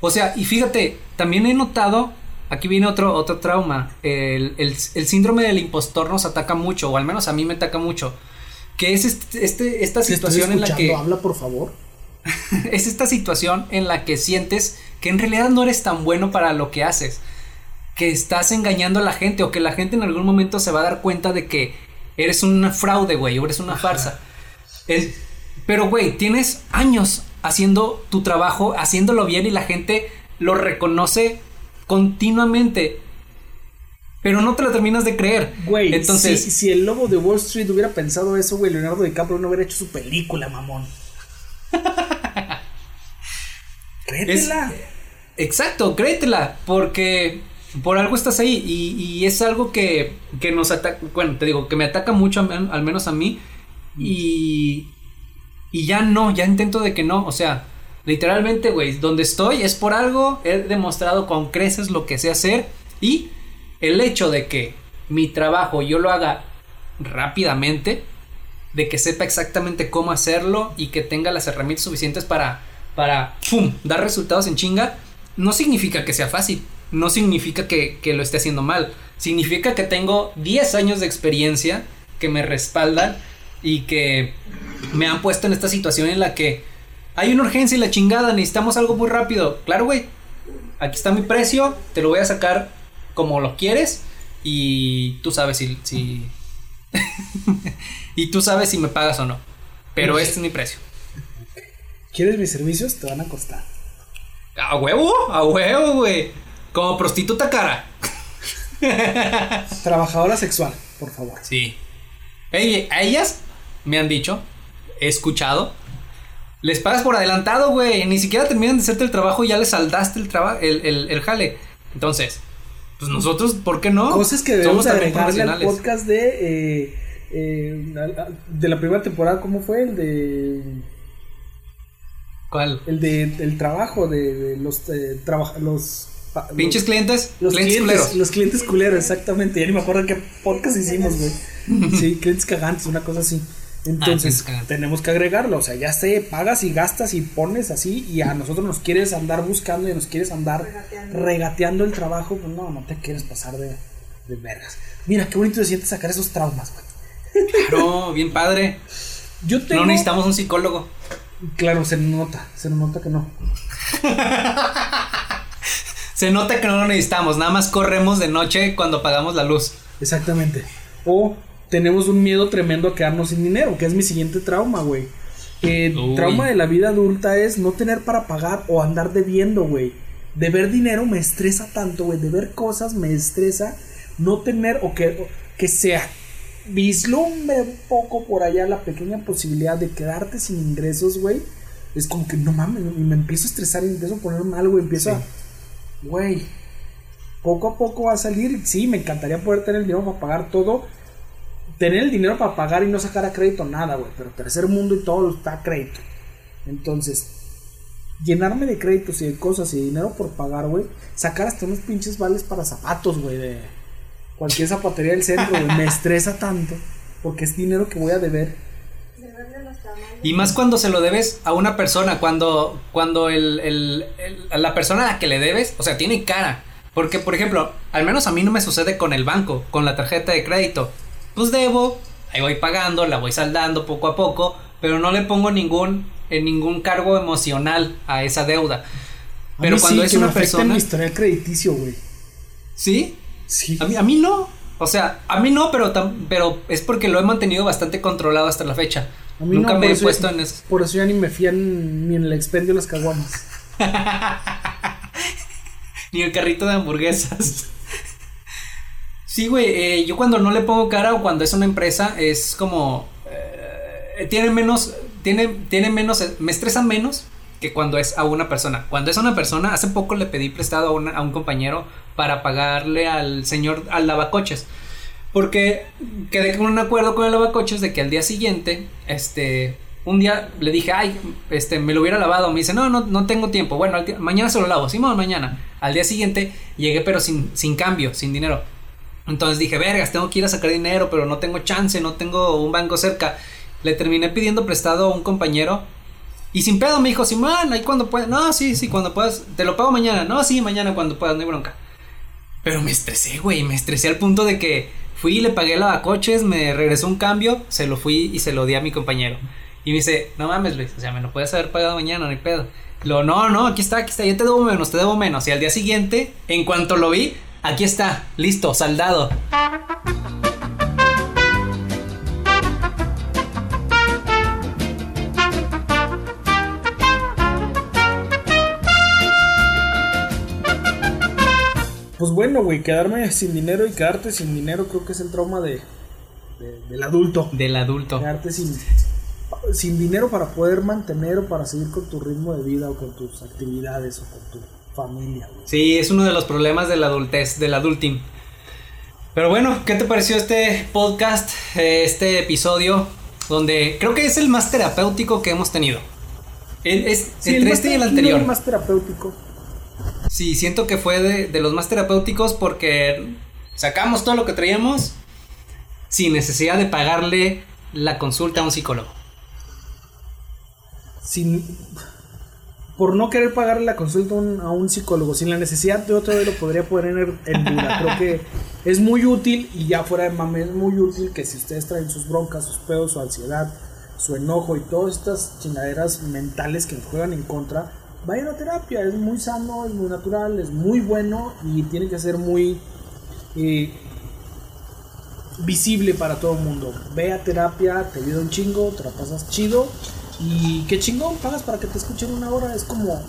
O sea, y fíjate, también he notado, aquí viene otro, otro trauma, el, el- el síndrome del impostor nos ataca mucho, o al menos a mí me ataca mucho, que es este, este- esta situación en la que... Habla, por favor. [laughs] es esta situación en la que sientes que en realidad no eres tan bueno para lo que haces, que estás engañando a la gente o que la gente en algún momento se va a dar cuenta de que eres un fraude, güey, o eres una farsa. El- pero, güey, tienes años haciendo tu trabajo, haciéndolo bien y la gente lo reconoce continuamente. Pero no te lo terminas de creer. Güey, entonces, si, si el lobo de Wall Street hubiera pensado eso, güey, Leonardo DiCaprio no hubiera hecho su película, mamón. [laughs] Créetela. Exacto, créetela, porque por algo estás ahí y, y es algo que, que nos ataca, bueno, te digo, que me ataca mucho, al menos a mí, y, y ya no, ya intento de que no, o sea, literalmente, güey, donde estoy es por algo, he demostrado con creces lo que sé hacer y el hecho de que mi trabajo yo lo haga rápidamente, de que sepa exactamente cómo hacerlo y que tenga las herramientas suficientes para, para, dar resultados en chinga, no significa que sea fácil, no significa que, que lo esté haciendo mal, significa que tengo 10 años de experiencia que me respaldan y que me han puesto en esta situación en la que hay una urgencia y la chingada, necesitamos algo muy rápido. Claro, güey, aquí está mi precio, te lo voy a sacar como lo quieres y tú sabes si... si [laughs] y tú sabes si me pagas o no. Pero este es mi precio. ¿Quieres mis servicios? Te van a costar. A huevo, a huevo, güey. Como prostituta cara. Trabajadora sexual, por favor. Sí. Ey, a ellas me han dicho, he escuchado, les pagas por adelantado, güey. Ni siquiera terminan de hacerte el trabajo y ya les saldaste el, el, el, el jale. Entonces, pues nosotros, ¿por qué no? Cosas que debemos Somos también al podcast de. eh, eh, de la primera temporada, ¿cómo fue? El de. ¿Cuál? El de el trabajo de, de los eh, los Pinches clientes, los, los clientes, clientes, culeros. los clientes culeros, exactamente. Ya ni me acuerdo qué podcast hicimos, güey. [laughs] Sí, clientes cagantes, una cosa así. Clientes Entonces, tenemos que agregarlo, o sea, ya sé, pagas y gastas y pones así y a nosotros nos quieres andar buscando y nos quieres andar Regateando. regateando el trabajo, pues no, no te quieres pasar de, de vergas. Mira, qué bonito se siente sacar esos traumas, güey. Claro, bien padre. Yo tengo... No necesitamos un psicólogo. Claro, se nota, se nota que no. [laughs] Se nota que no lo necesitamos, nada más corremos de noche cuando apagamos la luz. Exactamente. O tenemos un miedo tremendo a quedarnos sin dinero, que es mi siguiente trauma, güey. El Uy. trauma de la vida adulta es no tener para pagar o andar debiendo, güey. Deber dinero me estresa tanto, güey. Deber cosas me estresa. No tener o que, o que sea vislumbre un poco por allá la pequeña posibilidad de quedarte sin ingresos, güey. Es como que no mames, y me empiezo a estresar y me empiezo a poner mal, güey. Empiezo a. Güey, poco a poco va a salir. Sí, me encantaría poder tener el dinero para pagar todo. Tener el dinero para pagar y no sacar a crédito nada, güey. Pero tercer mundo y todo está a crédito. Entonces, llenarme de créditos y de cosas y de dinero por pagar, güey. Sacar hasta unos pinches vales para zapatos, güey. De, cualquier zapatería del centro, güey, me [laughs] estresa tanto porque es dinero que voy a deber. Y más cuando se lo debes a una persona, cuando, cuando el, el- el- la persona a la que le debes, o sea, tiene cara. Porque, por ejemplo, al menos a mí no me sucede con el banco, con la tarjeta de crédito. Pues debo, ahí voy pagando, la voy saldando poco a poco, pero no le pongo ningún, en ningún cargo emocional a esa deuda. A Pero mí cuando sí, es que me una en persona... mi historial crediticio, güey. ¿Sí? Sí. A mí, a mí no. O sea, a mí no, pero, tam- pero es porque lo he mantenido bastante controlado hasta la fecha. A mí Nunca no, me he puesto en eso. Por eso ya ni me fían ni en el expendio de las caguamas. [laughs] Ni el carrito de hamburguesas. [laughs] Sí, güey, eh, yo cuando no le pongo cara o cuando es una empresa es como... eh, tiene menos... Tiene, tiene menos... Me estresa menos que cuando es a una persona. Cuando es a una persona, hace poco le pedí prestado a, una- a un compañero para pagarle al señor, al lavacoches. Porque quedé con un acuerdo con el lavacoches de que al día siguiente, este, un día le dije, ay, este, me lo hubiera lavado. Me dice, no, no, no tengo tiempo. Bueno, mañana se lo lavo. Sí, mañana. Al día siguiente llegué, pero sin, sin cambio, sin dinero. Entonces dije, vergas, tengo que ir a sacar dinero, pero no tengo chance, no tengo un banco cerca. Le terminé pidiendo prestado a un compañero. Y sin pedo me dijo, Simón, ahí cuando puedas. No, sí, sí, cuando puedas. Te lo pago mañana. No, sí, mañana cuando puedas, no hay bronca. Pero me estresé, güey. Me estresé al punto de que fui y le pagué el lavacoches, me regresó un cambio, se lo fui y se lo di a mi compañero. Y me dice, no mames, Luis, o sea, me lo puedes haber pagado mañana, no hay pedo. Lo, no, no, aquí está, aquí está, yo te debo menos, te debo menos. Y al día siguiente, en cuanto lo vi, aquí está, listo, saldado. Pues bueno, güey, quedarme sin dinero y quedarte sin dinero creo que es el trauma de, de- del adulto. Del adulto. Quedarte sin, sin dinero para poder mantener o para seguir con tu ritmo de vida o con tus actividades o con tu familia, güey. Sí, es uno de los problemas de la adultez, del adulting. Pero bueno, ¿qué te pareció este podcast, eh, este episodio? Donde creo que es el más terapéutico que hemos tenido. El- es, Sí, entre más este y el anterior. el más terapéutico. Sí, siento que fue de, de los más terapéuticos porque sacamos todo lo que traíamos sin necesidad de pagarle la consulta a un psicólogo. Sin, por no querer pagarle la consulta a un, a un psicólogo, sin la necesidad, yo todavía lo podría poner en, en duda. [laughs] Creo que es muy útil y ya fuera de mame, es muy útil que si ustedes traen sus broncas, sus pedos, su ansiedad, su enojo y todas estas chingaderas mentales que nos juegan en contra, vayan a terapia. Es muy sano, es muy natural, es muy bueno y tiene que ser muy eh, visible para todo el mundo. Ve a terapia, te ayuda un chingo, te la pasas chido. Y qué chingón, pagas para que te escuchen una hora. Es como.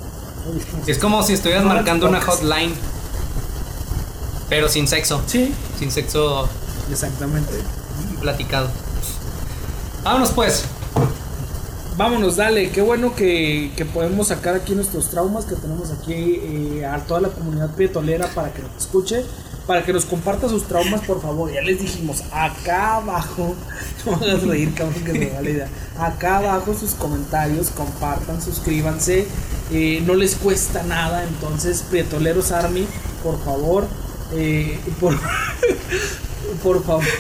Es como si estuvieras marcando una hotline, pero sin sexo, Sí, sin sexo exactamente. platicado. Vámonos pues. Vámonos, dale. Qué bueno que, que podemos sacar aquí nuestros traumas, que tenemos aquí eh, a toda la comunidad pietolera para que nos escuche, para que nos comparta sus traumas, por favor. Ya les dijimos, acá abajo, [laughs] no me hagas reír, cabrón, que se me va la idea. Acá abajo sus comentarios, compartan, suscríbanse, eh, no les cuesta nada. Entonces, Prietoleros Army, por favor, eh, por, [laughs] por favor. [laughs]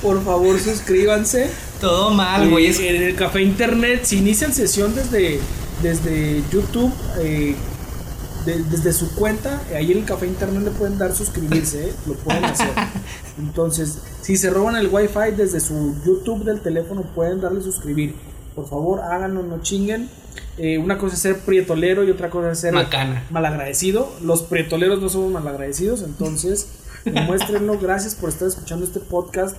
Por favor, suscríbanse. Todo mal, güey. Eh, En el café internet, si inician sesión desde, desde YouTube, eh, de- desde su cuenta, ahí en el café internet le pueden dar suscribirse, eh, lo pueden hacer. [laughs] Entonces, si se roban el wifi desde su YouTube del teléfono, pueden darle suscribir. Por favor, háganlo, no chinguen. Eh, una cosa es ser prietolero y otra cosa es ser Macana. malagradecido. Los prietoleros no somos malagradecidos, entonces [laughs] demuéstrenlo. Gracias por estar escuchando este podcast.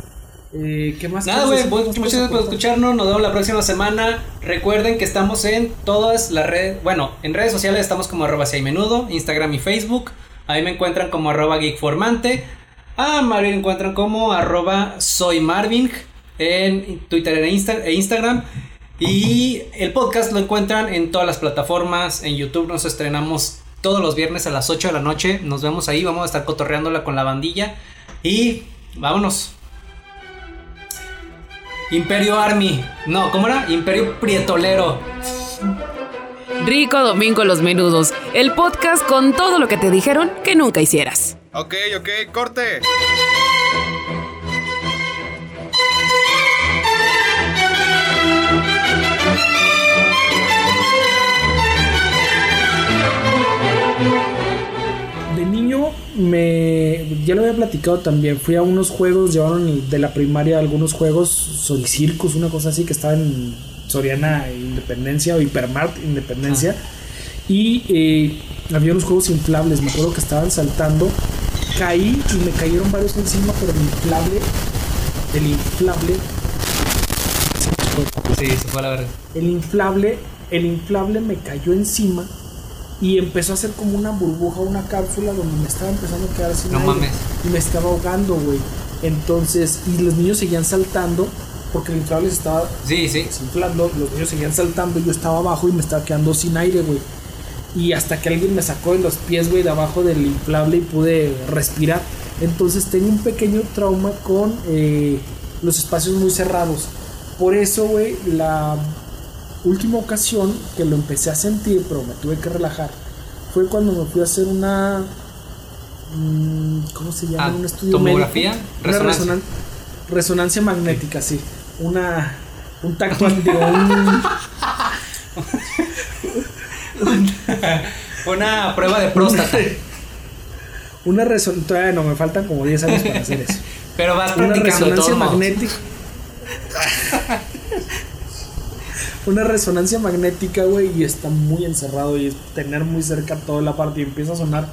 Eh, ¿Qué más? Nada, güey, decir? muchas ¿Qué más gracias por escucharnos. Nos vemos la próxima semana. Recuerden que estamos en todas las redes. Bueno, en redes sociales estamos como arroba si hay menudo, Instagram y Facebook. Ahí me encuentran como arroba geekformante. A Marvin encuentran como arroba soy Marvin en Twitter e, Insta- e Instagram. Y el podcast lo encuentran en todas las plataformas. En YouTube nos estrenamos todos los viernes a las 8 de la noche. Nos vemos ahí. Vamos a estar cotorreándola con la bandilla. Y vámonos. Imperio Army. No, ¿cómo era? Imperio Prietolero. Rico Domingo Los Menudos, el podcast con todo lo que te dijeron que nunca hicieras. Ok, ok, corte. Me ya lo había platicado también. Fui a unos juegos, llevaron de la primaria algunos juegos, Soricircus, una cosa así que estaba en Soriana Independencia o Hipermart Independencia. Y eh, había unos juegos inflables, me acuerdo que estaban saltando. Caí y me cayeron varios encima, pero el inflable, el inflable, Sí, se fue a la verga. el inflable, el inflable me cayó encima y empezó a hacer como una burbuja, una cápsula donde me estaba empezando a quedar sin No aire mames. y me estaba ahogando, güey. Entonces, y los niños seguían saltando porque el inflable se estaba Sí, sí. desinflando, los niños seguían saltando, yo estaba abajo y me estaba quedando sin aire, güey. Y hasta que alguien me sacó de los pies, güey, de abajo del inflable y pude respirar. Entonces tengo un pequeño trauma con eh, los espacios muy cerrados. Por eso, güey, la última ocasión que lo empecé a sentir, pero me tuve que relajar, fue cuando me fui a hacer una... mm, ¿Cómo se llama? Ah, un estudio ¿tomografía? médico. Una ¿Resonancia? resonan- resonancia magnética, sí. Una... Un tacto, un... [laughs] Una prueba de próstata. Una resonancia... Todavía no, me faltan como 10 años para hacer eso. Pero vas Una resonancia modos. magnética. Una resonancia magnética, güey, y está muy encerrado y es tener muy cerca toda la parte y empieza a sonar.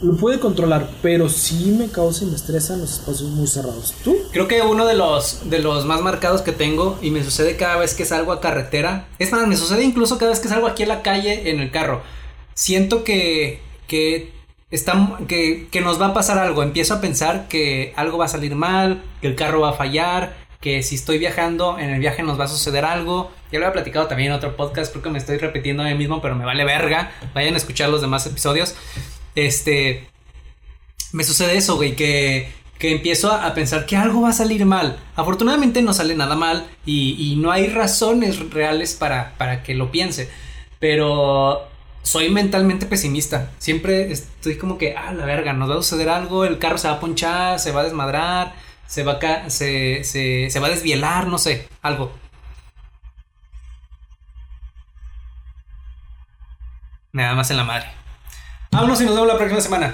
Lo puede controlar, pero sí me causa y me estresa en los espacios muy cerrados. ¿Tú? Creo que uno de los, de los más marcados que tengo y me sucede cada vez que salgo a carretera. Es más, me sucede incluso cada vez que salgo aquí a la calle en el carro. Siento que, que, está, que, que nos va a pasar algo. Empiezo a pensar que algo va a salir mal, que el carro va a fallar, que si estoy viajando, en el viaje nos va a suceder algo. Ya lo había platicado también en otro podcast, creo que me estoy repitiendo a mí mismo, pero me vale verga. Vayan a escuchar los demás episodios. Este, me sucede eso, güey, que, que empiezo a, pensar que algo va a salir mal. Afortunadamente no sale nada mal y, no hay razones reales para, para que lo piense. Pero soy mentalmente pesimista. Siempre estoy como que, ah, la verga, nos va a suceder algo, el carro se va a ponchar, se va a desmadrar, se va a, se, se, se va a desvielar, no sé, algo. Nada más en la madre. Vámonos y nos vemos la próxima semana.